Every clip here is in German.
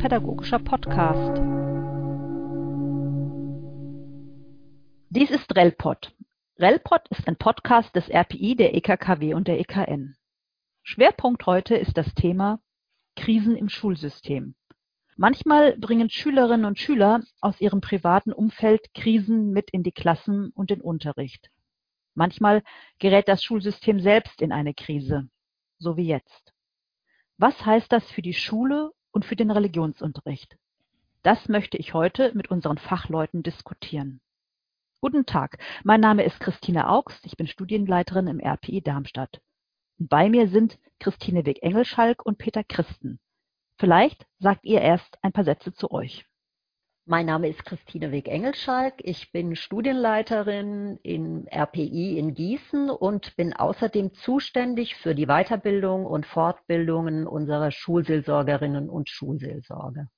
Erziehungspädagogischer Podcast. Dies ist RELPOD. RELPOD ist ein Podcast des RPI, der EKKW und der EKN. Schwerpunkt heute ist das Thema Krisen im Schulsystem. Manchmal bringen Schülerinnen und Schüler aus ihrem privaten Umfeld Krisen mit in die Klassen und den Unterricht. Manchmal gerät das Schulsystem selbst in eine Krise, so wie jetzt. Was heißt das für die Schule und für den Religionsunterricht? Das möchte ich heute mit unseren Fachleuten diskutieren. Guten Tag, mein Name ist Christine Augst, ich bin Studienleiterin im RPI Darmstadt. Und bei mir sind Christine Weg-Engelschalk und Peter Christen. Vielleicht sagt ihr erst ein paar Sätze zu euch. Mein Name ist Christine Weg-Engelschalk. Ich bin Studienleiterin in RPI in Gießen und bin außerdem zuständig für die Weiterbildung und Fortbildungen unserer Schulseelsorgerinnen und Schulseelsorger.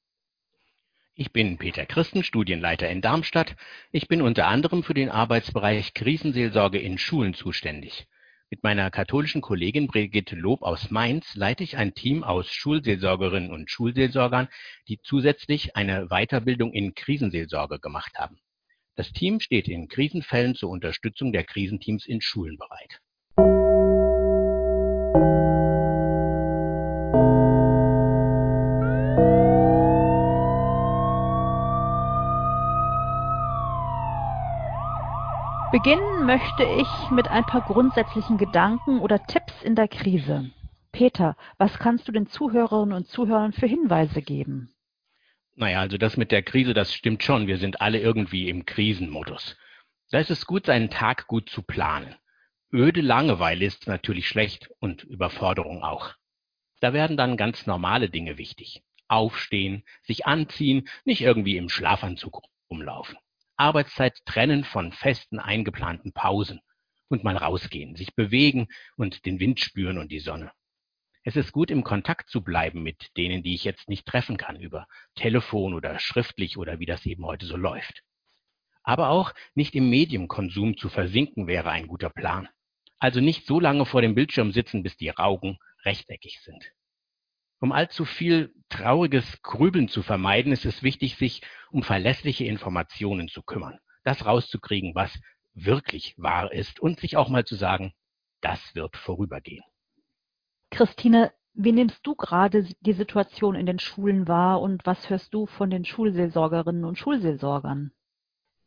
Ich bin Peter Christen, Studienleiter in Darmstadt. Ich bin unter anderem für den Arbeitsbereich Krisenseelsorge in Schulen zuständig. Mit meiner katholischen Kollegin Brigitte Lob aus Mainz leite ich ein Team aus Schulseelsorgerinnen und Schulseelsorgern, die zusätzlich eine Weiterbildung in Krisenseelsorge gemacht haben. Das Team steht in Krisenfällen zur Unterstützung der Krisenteams in Schulen bereit. Beginnen möchte ich mit ein paar grundsätzlichen Gedanken oder Tipps in der Krise. Peter, was kannst du den Zuhörerinnen und Zuhörern für Hinweise geben? Naja, also das mit der Krise, das stimmt schon. Wir sind alle irgendwie im Krisenmodus. Da ist es gut, seinen Tag gut zu planen. Öde Langeweile ist natürlich schlecht und Überforderung auch. Da werden dann ganz normale Dinge wichtig. Aufstehen, sich anziehen, nicht irgendwie im Schlafanzug rumlaufen. Arbeitszeit trennen von festen eingeplanten Pausen und mal rausgehen, sich bewegen und den Wind spüren und die Sonne. Es ist gut, im Kontakt zu bleiben mit denen, die ich jetzt nicht treffen kann, über Telefon oder schriftlich oder wie das eben heute so läuft. Aber auch nicht im Mediumkonsum zu versinken wäre ein guter Plan. Also nicht so lange vor dem Bildschirm sitzen, bis die Augen rechteckig sind. Um allzu viel trauriges Grübeln zu vermeiden, ist es wichtig, sich um verlässliche Informationen zu kümmern, das rauszukriegen, was wirklich wahr ist und sich auch mal zu sagen, das wird vorübergehen. Christine, wie nimmst du gerade die Situation in den Schulen wahr und was hörst du von den Schulseelsorgerinnen und Schulseelsorgern?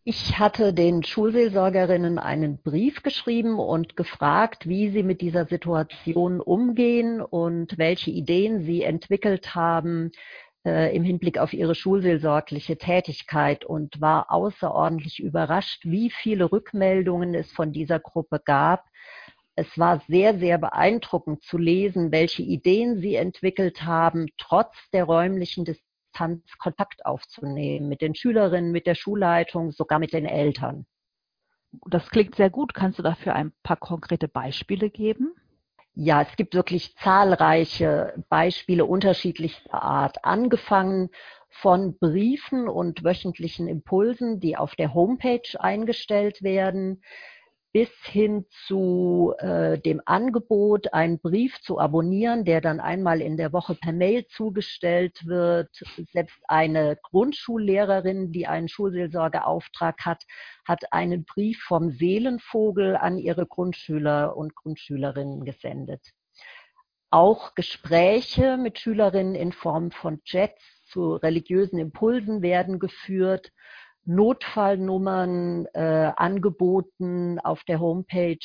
Ich hatte den Schulseelsorgerinnen einen Brief geschrieben und gefragt, wie sie mit dieser Situation umgehen und welche Ideen sie entwickelt haben äh, im Hinblick auf ihre schulseelsorgliche Tätigkeit und war außerordentlich überrascht, wie viele Rückmeldungen es von dieser Gruppe gab. Es war sehr, sehr beeindruckend zu lesen, welche Ideen sie entwickelt haben, trotz der räumlichen Distanz Distanz Kontakt aufzunehmen mit den Schülerinnen, mit der Schulleitung, sogar mit den Eltern. Das klingt sehr gut. Kannst du dafür ein paar konkrete Beispiele geben? Ja, es gibt wirklich zahlreiche Beispiele unterschiedlichster Art, angefangen von Briefen und wöchentlichen Impulsen, die auf der Homepage eingestellt werden, bis hin zu äh, dem Angebot, einen Brief zu abonnieren, der dann einmal in der Woche per Mail zugestellt wird. Selbst eine Grundschullehrerin, die einen Schulseelsorgeauftrag hat, hat einen Brief vom Seelenvogel an ihre Grundschüler und Grundschülerinnen gesendet. Auch Gespräche mit Schülerinnen in Form von Chats zu religiösen Impulsen werden geführt Notfallnummern äh, angeboten auf der Homepage.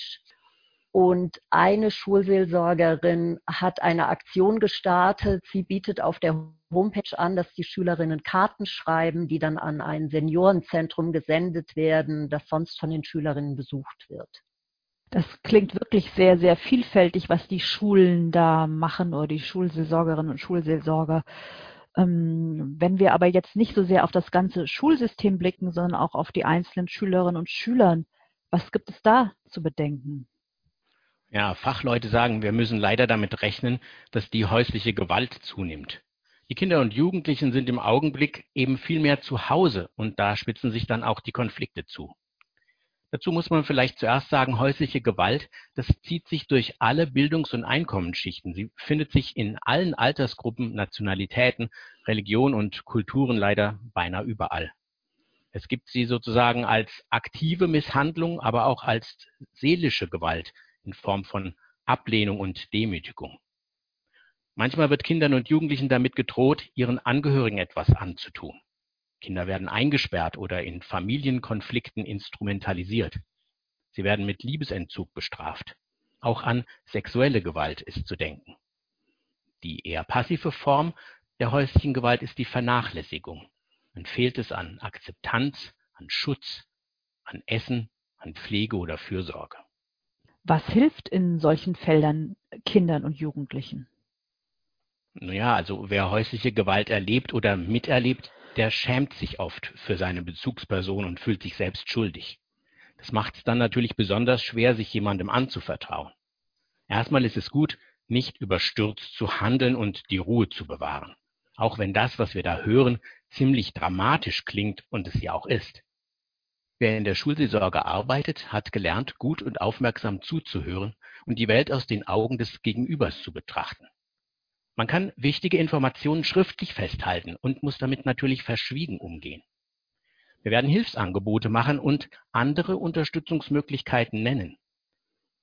Und eine Schulseelsorgerin hat eine Aktion gestartet. Sie bietet auf der Homepage an, dass die Schülerinnen Karten schreiben, die dann an ein Seniorenzentrum gesendet werden, das sonst von den Schülerinnen besucht wird. Das klingt wirklich sehr, sehr vielfältig, was die Schulen da machen oder die Schulseelsorgerinnen und Schulseelsorger. Ähm, wenn wir aber jetzt nicht so sehr auf das ganze Schulsystem blicken, sondern auch auf die einzelnen Schülerinnen und Schüler, was gibt es da zu bedenken? Ja, Fachleute sagen, wir müssen leider damit rechnen, dass die häusliche Gewalt zunimmt. Die Kinder und Jugendlichen sind im Augenblick eben viel mehr zu Hause und da spitzen sich dann auch die Konflikte zu. Dazu muss man vielleicht zuerst sagen, häusliche Gewalt, das zieht sich durch alle Bildungs- und Einkommensschichten. Sie findet sich in allen Altersgruppen, Nationalitäten, Religion und Kulturen leider beinahe überall. Es gibt sie sozusagen als aktive Misshandlung, aber auch als seelische Gewalt in Form von Ablehnung und Demütigung. Manchmal wird Kindern und Jugendlichen damit gedroht, ihren Angehörigen etwas anzutun. Kinder werden eingesperrt oder in Familienkonflikten instrumentalisiert. Sie werden mit Liebesentzug bestraft. Auch an sexuelle Gewalt ist zu denken. Die eher passive Form der häuslichen Gewalt ist die Vernachlässigung. Dann fehlt es an Akzeptanz, an Schutz, an Essen, an Pflege oder Fürsorge. Was hilft in solchen Feldern Kindern und Jugendlichen? Naja, also wer häusliche Gewalt erlebt oder miterlebt, der schämt sich oft für seine Bezugsperson und fühlt sich selbst schuldig. Das macht es dann natürlich besonders schwer, sich jemandem anzuvertrauen. Erstmal ist es gut, nicht überstürzt zu handeln und die Ruhe zu bewahren. Auch wenn das, was wir da hören, ziemlich dramatisch klingt und es ja auch ist. Wer in der Schulseelsorge arbeitet, hat gelernt, gut und aufmerksam zuzuhören und die Welt aus den Augen des Gegenübers zu betrachten. Man kann wichtige Informationen schriftlich festhalten und muss damit natürlich verschwiegen umgehen. Wir werden Hilfsangebote machen und andere Unterstützungsmöglichkeiten nennen.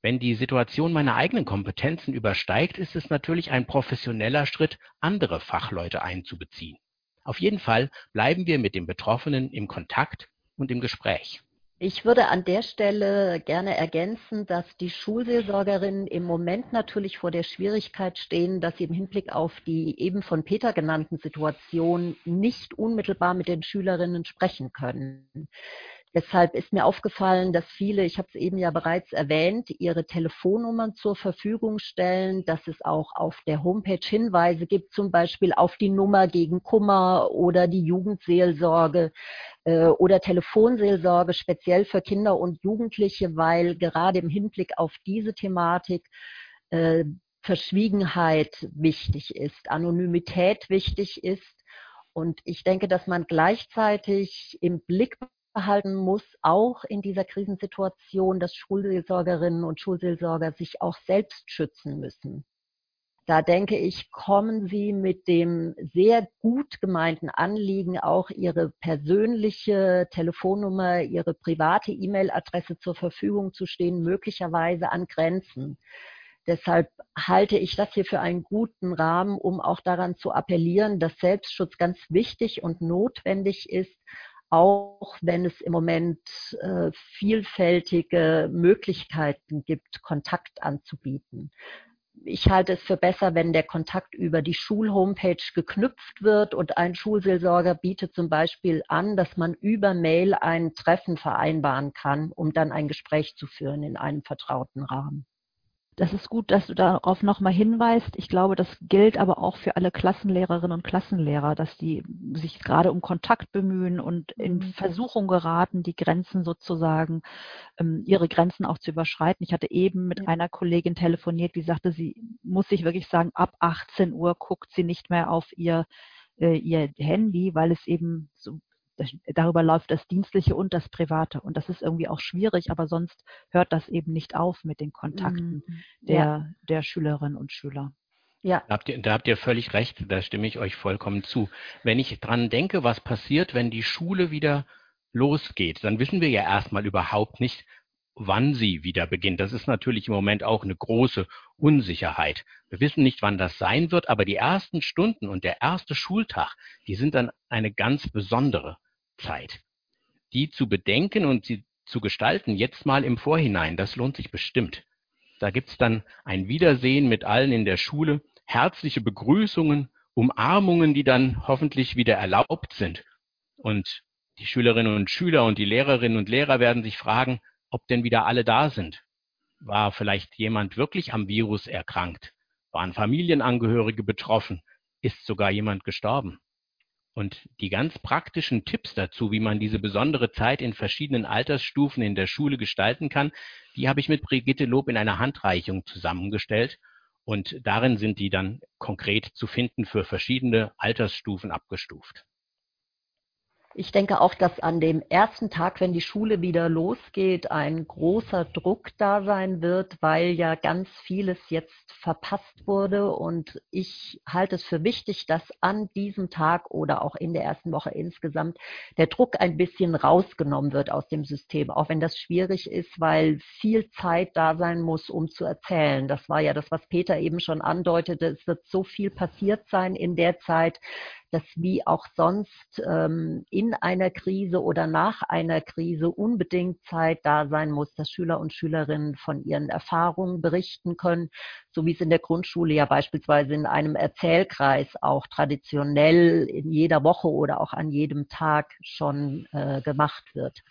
Wenn die Situation meine eigenen Kompetenzen übersteigt, ist es natürlich ein professioneller Schritt, andere Fachleute einzubeziehen. Auf jeden Fall bleiben wir mit dem Betroffenen im Kontakt und im Gespräch. Ich würde an der Stelle gerne ergänzen, dass die Schulseelsorgerinnen im Moment natürlich vor der Schwierigkeit stehen, dass sie im Hinblick auf die eben von Peter genannten Situation nicht unmittelbar mit den Schülerinnen sprechen können. Deshalb ist mir aufgefallen, dass viele, ich habe es eben ja bereits erwähnt, ihre Telefonnummern zur Verfügung stellen, dass es auch auf der Homepage Hinweise gibt, zum Beispiel auf die Nummer gegen Kummer oder die Jugendseelsorge äh, oder Telefonseelsorge speziell für Kinder und Jugendliche, weil gerade im Hinblick auf diese Thematik äh, Verschwiegenheit wichtig ist, Anonymität wichtig ist. Und ich denke, dass man gleichzeitig im Blick behalten muss, auch in dieser Krisensituation, dass Schulseelsorgerinnen und Schulseelsorger sich auch selbst schützen müssen. Da denke ich, kommen Sie mit dem sehr gut gemeinten Anliegen, auch Ihre persönliche Telefonnummer, Ihre private E-Mail-Adresse zur Verfügung zu stehen, möglicherweise an Grenzen. Deshalb halte ich das hier für einen guten Rahmen, um auch daran zu appellieren, dass Selbstschutz ganz wichtig und notwendig ist, auch wenn es im Moment äh, vielfältige Möglichkeiten gibt, Kontakt anzubieten. Ich halte es für besser, wenn der Kontakt über die Schulhomepage geknüpft wird und ein Schulseelsorger bietet zum Beispiel an, dass man über Mail ein Treffen vereinbaren kann, um dann ein Gespräch zu führen in einem vertrauten Rahmen. Das ist gut, dass du darauf nochmal hinweist. Ich glaube, das gilt aber auch für alle Klassenlehrerinnen und Klassenlehrer, dass die sich gerade um Kontakt bemühen und in mhm. Versuchung geraten, die Grenzen sozusagen, ähm, ihre Grenzen auch zu überschreiten. Ich hatte eben mit ja. einer Kollegin telefoniert, die sagte, sie muss sich wirklich sagen, ab 18 Uhr guckt sie nicht mehr auf ihr äh, ihr Handy, weil es eben so darüber läuft das Dienstliche und das Private. Und das ist irgendwie auch schwierig, aber sonst hört das eben nicht auf mit den Kontakten mhm. der, ja. der Schülerinnen und Schüler. Ja. Da habt, ihr, da habt ihr völlig recht, da stimme ich euch vollkommen zu. Wenn ich dran denke, was passiert, wenn die Schule wieder losgeht, dann wissen wir ja erstmal überhaupt nicht, wann sie wieder beginnt. Das ist natürlich im Moment auch eine große Unsicherheit. Wir wissen nicht, wann das sein wird, aber die ersten Stunden und der erste Schultag, die sind dann eine ganz besondere Zeit. Die zu bedenken und sie zu gestalten, jetzt mal im Vorhinein, das lohnt sich bestimmt. Da gibt's dann ein Wiedersehen mit allen in der Schule, herzliche Begrüßungen, Umarmungen, die dann hoffentlich wieder erlaubt sind. Und die Schülerinnen und Schüler und die Lehrerinnen und Lehrer werden sich fragen, ob denn wieder alle da sind. War vielleicht jemand wirklich am Virus erkrankt? Waren Familienangehörige betroffen? Ist sogar jemand gestorben? Und die ganz praktischen Tipps dazu, wie man diese besondere Zeit in verschiedenen Altersstufen in der Schule gestalten kann, die habe ich mit Brigitte Lob in einer Handreichung zusammengestellt. Und darin sind die dann konkret zu finden für verschiedene Altersstufen abgestuft. Ich denke auch, dass an dem ersten Tag, wenn die Schule wieder losgeht, ein großer Druck da sein wird, weil ja ganz vieles jetzt verpasst wurde. Und ich halte es für wichtig, dass an diesem Tag oder auch in der ersten Woche insgesamt der Druck ein bisschen rausgenommen wird aus dem System, auch wenn das schwierig ist, weil viel Zeit da sein muss, um zu erzählen. Das war ja das, was Peter eben schon andeutete. Es wird so viel passiert sein in der Zeit, dass wie auch sonst ähm, in einer Krise oder nach einer Krise unbedingt Zeit da sein muss, dass Schüler und Schülerinnen von ihren Erfahrungen berichten können, so wie es in der Grundschule ja beispielsweise in einem Erzählkreis auch traditionell in jeder Woche oder auch an jedem Tag schon äh, gemacht wird.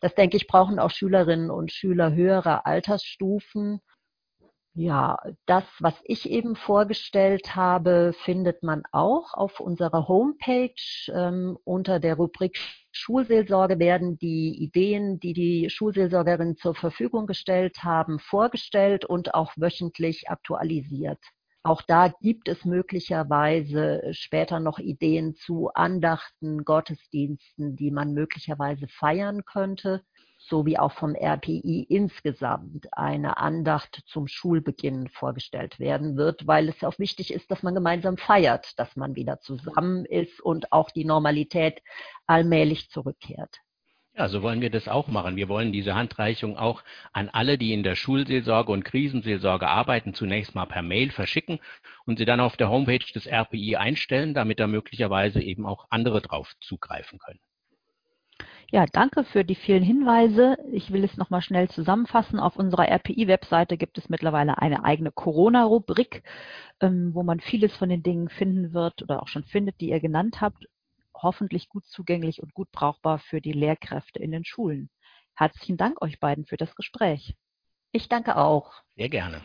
Das denke ich, brauchen auch Schülerinnen und Schüler höherer Altersstufen ja, das, was ich eben vorgestellt habe, findet man auch auf unserer Homepage. Ähm, unter der Rubrik Schulseelsorge werden die Ideen, die die Schulseelsorgerinnen zur Verfügung gestellt haben, vorgestellt und auch wöchentlich aktualisiert. Auch da gibt es möglicherweise später noch Ideen zu Andachten, Gottesdiensten, die man möglicherweise feiern könnte sowie auch vom RPI insgesamt eine Andacht zum Schulbeginn vorgestellt werden wird, weil es auch wichtig ist, dass man gemeinsam feiert, dass man wieder zusammen ist und auch die Normalität allmählich zurückkehrt. Ja, so wollen wir das auch machen. Wir wollen diese Handreichung auch an alle, die in der Schulseelsorge und Krisenseelsorge arbeiten, zunächst mal per Mail verschicken und sie dann auf der Homepage des RPI einstellen, damit da möglicherweise eben auch andere drauf zugreifen können. Ja, danke für die vielen Hinweise. Ich will es nochmal schnell zusammenfassen. Auf unserer RPI-Webseite gibt es mittlerweile eine eigene Corona-Rubrik, ähm, wo man vieles von den Dingen finden wird oder auch schon findet, die ihr genannt habt. Hoffentlich gut zugänglich und gut brauchbar für die Lehrkräfte in den Schulen. Herzlichen Dank euch beiden für das Gespräch. Ich danke auch. Sehr gerne.